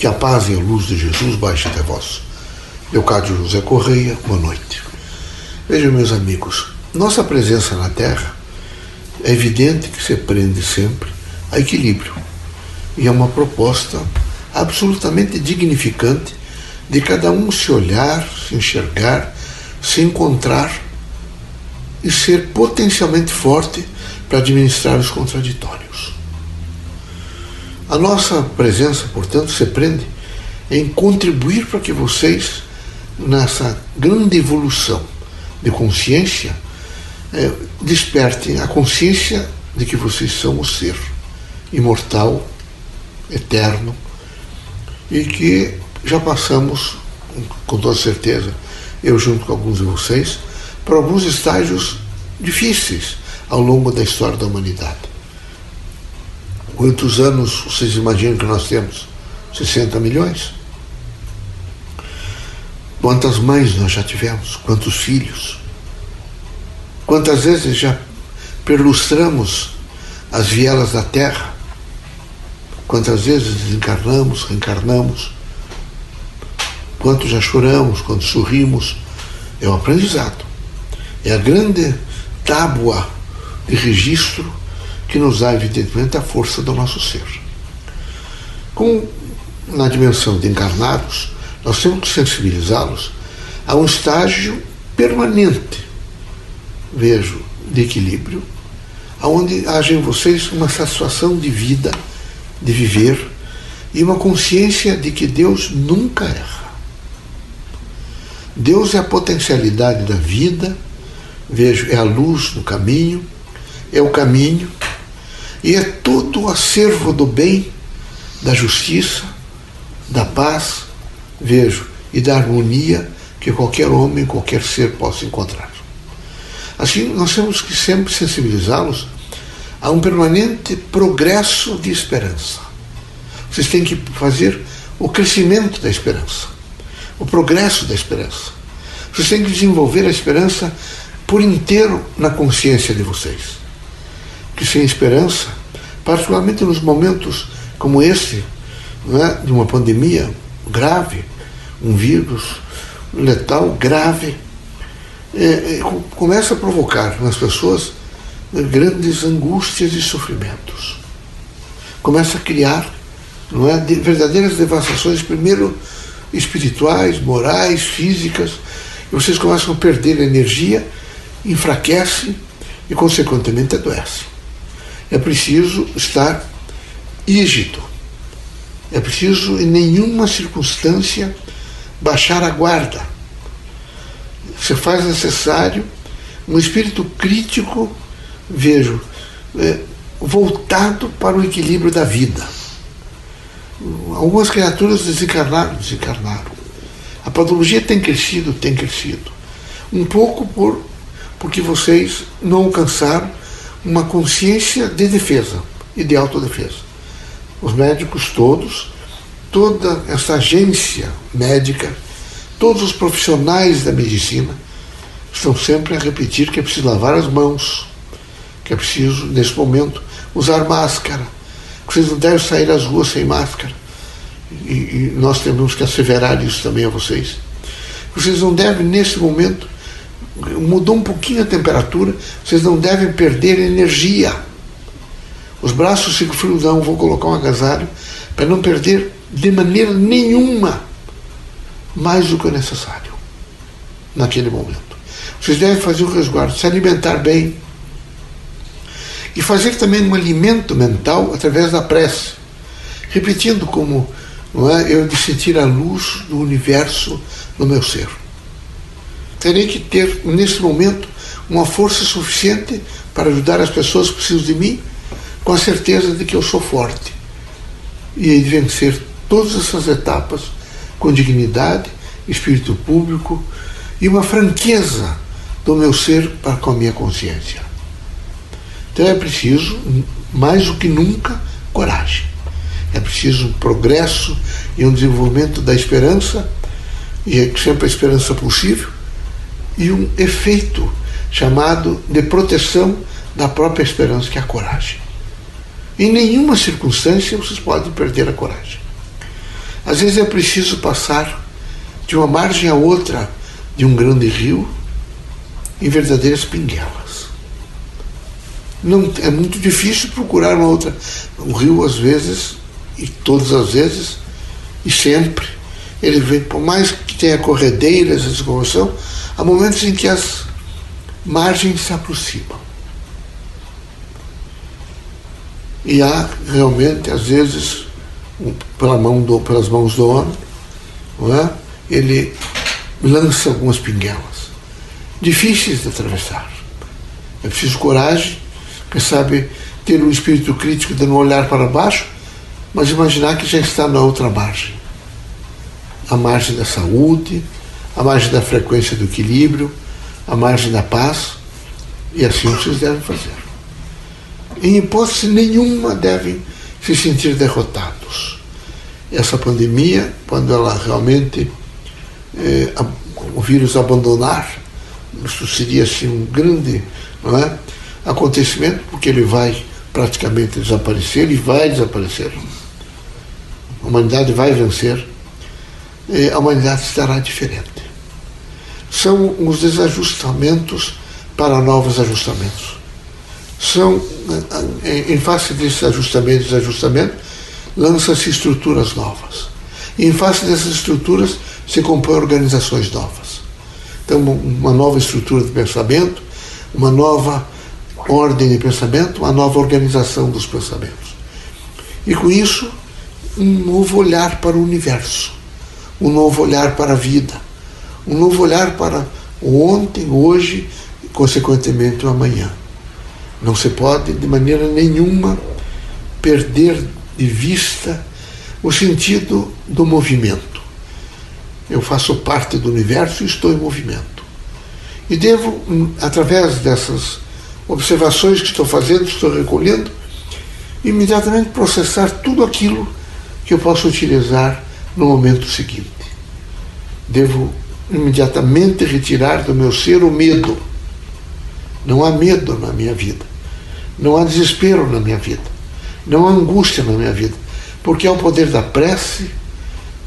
Que a paz e a luz de Jesus baixe até vós. Leocádio José Correia, boa noite. Vejam, meus amigos, nossa presença na Terra é evidente que se prende sempre a equilíbrio. E é uma proposta absolutamente dignificante de cada um se olhar, se enxergar, se encontrar e ser potencialmente forte para administrar os contraditórios. A nossa presença, portanto, se prende em contribuir para que vocês, nessa grande evolução de consciência, é, despertem a consciência de que vocês são o ser imortal, eterno, e que já passamos, com toda certeza, eu junto com alguns de vocês, por alguns estágios difíceis ao longo da história da humanidade. Quantos anos vocês imaginam que nós temos? 60 milhões? Quantas mães nós já tivemos? Quantos filhos? Quantas vezes já perlustramos as vielas da terra? Quantas vezes desencarnamos, reencarnamos? Quanto já choramos, quando sorrimos? É o aprendizado. É a grande tábua de registro que nos dá, evidentemente, a força do nosso ser. Com, na dimensão de encarnados, nós temos que sensibilizá-los a um estágio permanente, vejo, de equilíbrio, aonde haja em vocês uma satisfação de vida, de viver, e uma consciência de que Deus nunca erra. Deus é a potencialidade da vida, vejo, é a luz no caminho, é o caminho, e é todo o acervo do bem, da justiça, da paz, vejo, e da harmonia que qualquer homem, qualquer ser possa encontrar. Assim, nós temos que sempre sensibilizá-los a um permanente progresso de esperança. Vocês têm que fazer o crescimento da esperança, o progresso da esperança. Vocês têm que desenvolver a esperança por inteiro na consciência de vocês. Que sem esperança, particularmente nos momentos como esse, é, de uma pandemia grave, um vírus letal grave, é, é, começa a provocar nas pessoas grandes angústias e sofrimentos. Começa a criar não é, de, verdadeiras devastações, primeiro espirituais, morais, físicas, e vocês começam a perder energia, enfraquecem e, consequentemente, adoecem. É preciso estar ígido. É preciso, em nenhuma circunstância, baixar a guarda. Se faz necessário um espírito crítico, vejo, é, voltado para o equilíbrio da vida. Algumas criaturas desencarnaram, desencarnaram. A patologia tem crescido, tem crescido. Um pouco por porque vocês não alcançaram uma consciência de defesa e de autodefesa. Os médicos todos, toda essa agência médica, todos os profissionais da medicina estão sempre a repetir que é preciso lavar as mãos, que é preciso, nesse momento, usar máscara, que vocês não devem sair às ruas sem máscara. E, e nós temos que asseverar isso também a vocês. Vocês não devem, nesse momento, mudou um pouquinho a temperatura, vocês não devem perder energia. Os braços ficam frios, não, vou colocar um agasalho para não perder de maneira nenhuma mais do que o necessário naquele momento. Vocês devem fazer o resguardo, se alimentar bem e fazer também um alimento mental através da prece, repetindo como não é, eu de sentir a luz do universo no meu ser terei que ter, nesse momento, uma força suficiente para ajudar as pessoas que precisam de mim, com a certeza de que eu sou forte. E de vencer todas essas etapas com dignidade, espírito público e uma franqueza do meu ser para com a minha consciência. Então é preciso, mais do que nunca, coragem. É preciso um progresso e um desenvolvimento da esperança, e é sempre a esperança possível, e um efeito chamado de proteção da própria esperança, que é a coragem. Em nenhuma circunstância vocês podem perder a coragem. Às vezes é preciso passar de uma margem a outra de um grande rio em verdadeiras pinguelas. Não, é muito difícil procurar uma outra. Um rio, às vezes, e todas as vezes, e sempre, ele vem, por mais que tenha corredeiras, essa corrosão, há momentos em que as margens se aproximam. E há realmente, às vezes, pela mão do, pelas mãos do homem, é? ele lança algumas pinguelas, difíceis de atravessar. É preciso coragem, quem sabe ter um espírito crítico de não olhar para baixo, mas imaginar que já está na outra margem. A margem da saúde, a margem da frequência do equilíbrio, a margem da paz, e assim vocês devem fazer. Em hipótese nenhuma devem se sentir derrotados. Essa pandemia, quando ela realmente eh, o vírus abandonar, isso seria assim um grande não é, acontecimento, porque ele vai praticamente desaparecer e vai desaparecer. A humanidade vai vencer, a humanidade estará diferente. São os desajustamentos para novos ajustamentos. São, em face desses ajustamentos e desajustamentos, lançam-se estruturas novas. E em face dessas estruturas se compõem organizações novas. Então, uma nova estrutura de pensamento, uma nova ordem de pensamento, uma nova organização dos pensamentos. E com isso, um novo olhar para o universo, um novo olhar para a vida, um novo olhar para o ontem, hoje e, consequentemente, o amanhã. Não se pode, de maneira nenhuma, perder de vista o sentido do movimento. Eu faço parte do universo e estou em movimento. E devo, hum, através dessas observações que estou fazendo, estou recolhendo, imediatamente processar tudo aquilo que eu posso utilizar no momento seguinte. Devo imediatamente retirar do meu ser o medo. Não há medo na minha vida. Não há desespero na minha vida. Não há angústia na minha vida. Porque é o poder da prece,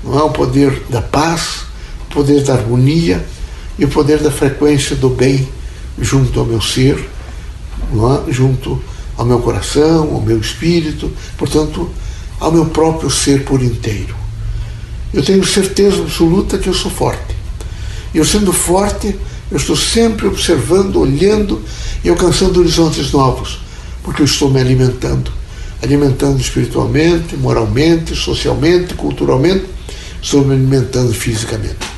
não é o poder da paz, o poder da harmonia e o poder da frequência do bem junto ao meu ser é? junto ao meu coração, ao meu espírito, portanto, ao meu próprio ser por inteiro. Eu tenho certeza absoluta que eu sou forte. E eu sendo forte, eu estou sempre observando, olhando e alcançando horizontes novos, porque eu estou me alimentando. Alimentando espiritualmente, moralmente, socialmente, culturalmente, estou me alimentando fisicamente.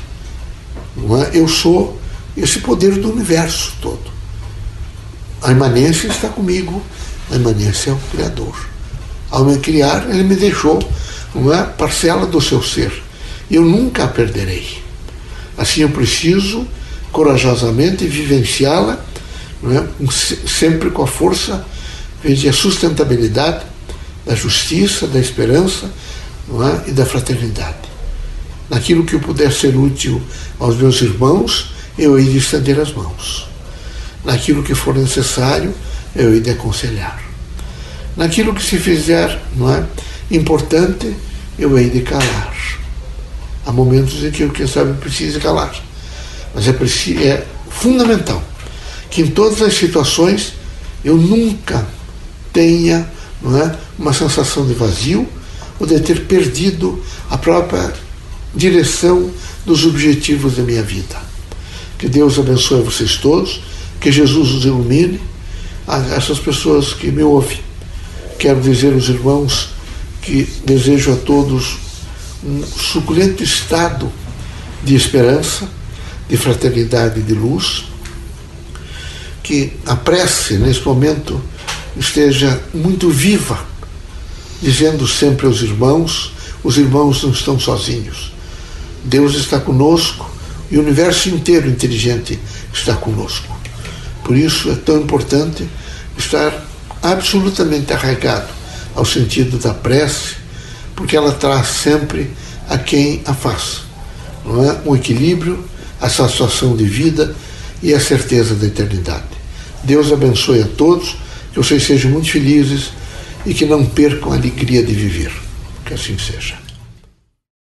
É? Eu sou esse poder do universo todo. A imanência está comigo, a imanência é o Criador. Ao me criar, ele me deixou uma parcela do seu ser. Eu nunca a perderei. Assim eu preciso corajosamente vivenciá-la, é? sempre com a força e a sustentabilidade da justiça, da esperança é? e da fraternidade. Naquilo que eu puder ser útil aos meus irmãos, eu hei de estender as mãos. Naquilo que for necessário, eu hei de aconselhar. Naquilo que se fizer não é, importante, eu hei de calar. Há momentos em que eu, quem sabe, precise calar. Mas é, é fundamental que em todas as situações eu nunca tenha não é, uma sensação de vazio ou de ter perdido a própria direção dos objetivos da minha vida. Que Deus abençoe vocês todos que Jesus os ilumine, a essas pessoas que me ouvem. Quero dizer aos irmãos que desejo a todos um suculento estado de esperança, de fraternidade e de luz, que a prece nesse momento esteja muito viva, dizendo sempre aos irmãos: os irmãos não estão sozinhos. Deus está conosco e o universo inteiro inteligente está conosco. Por isso é tão importante estar absolutamente arraigado ao sentido da prece, porque ela traz sempre a quem a faz. Não é? Um equilíbrio, a satisfação de vida e a certeza da eternidade. Deus abençoe a todos, que vocês sejam muito felizes e que não percam a alegria de viver. Que assim seja.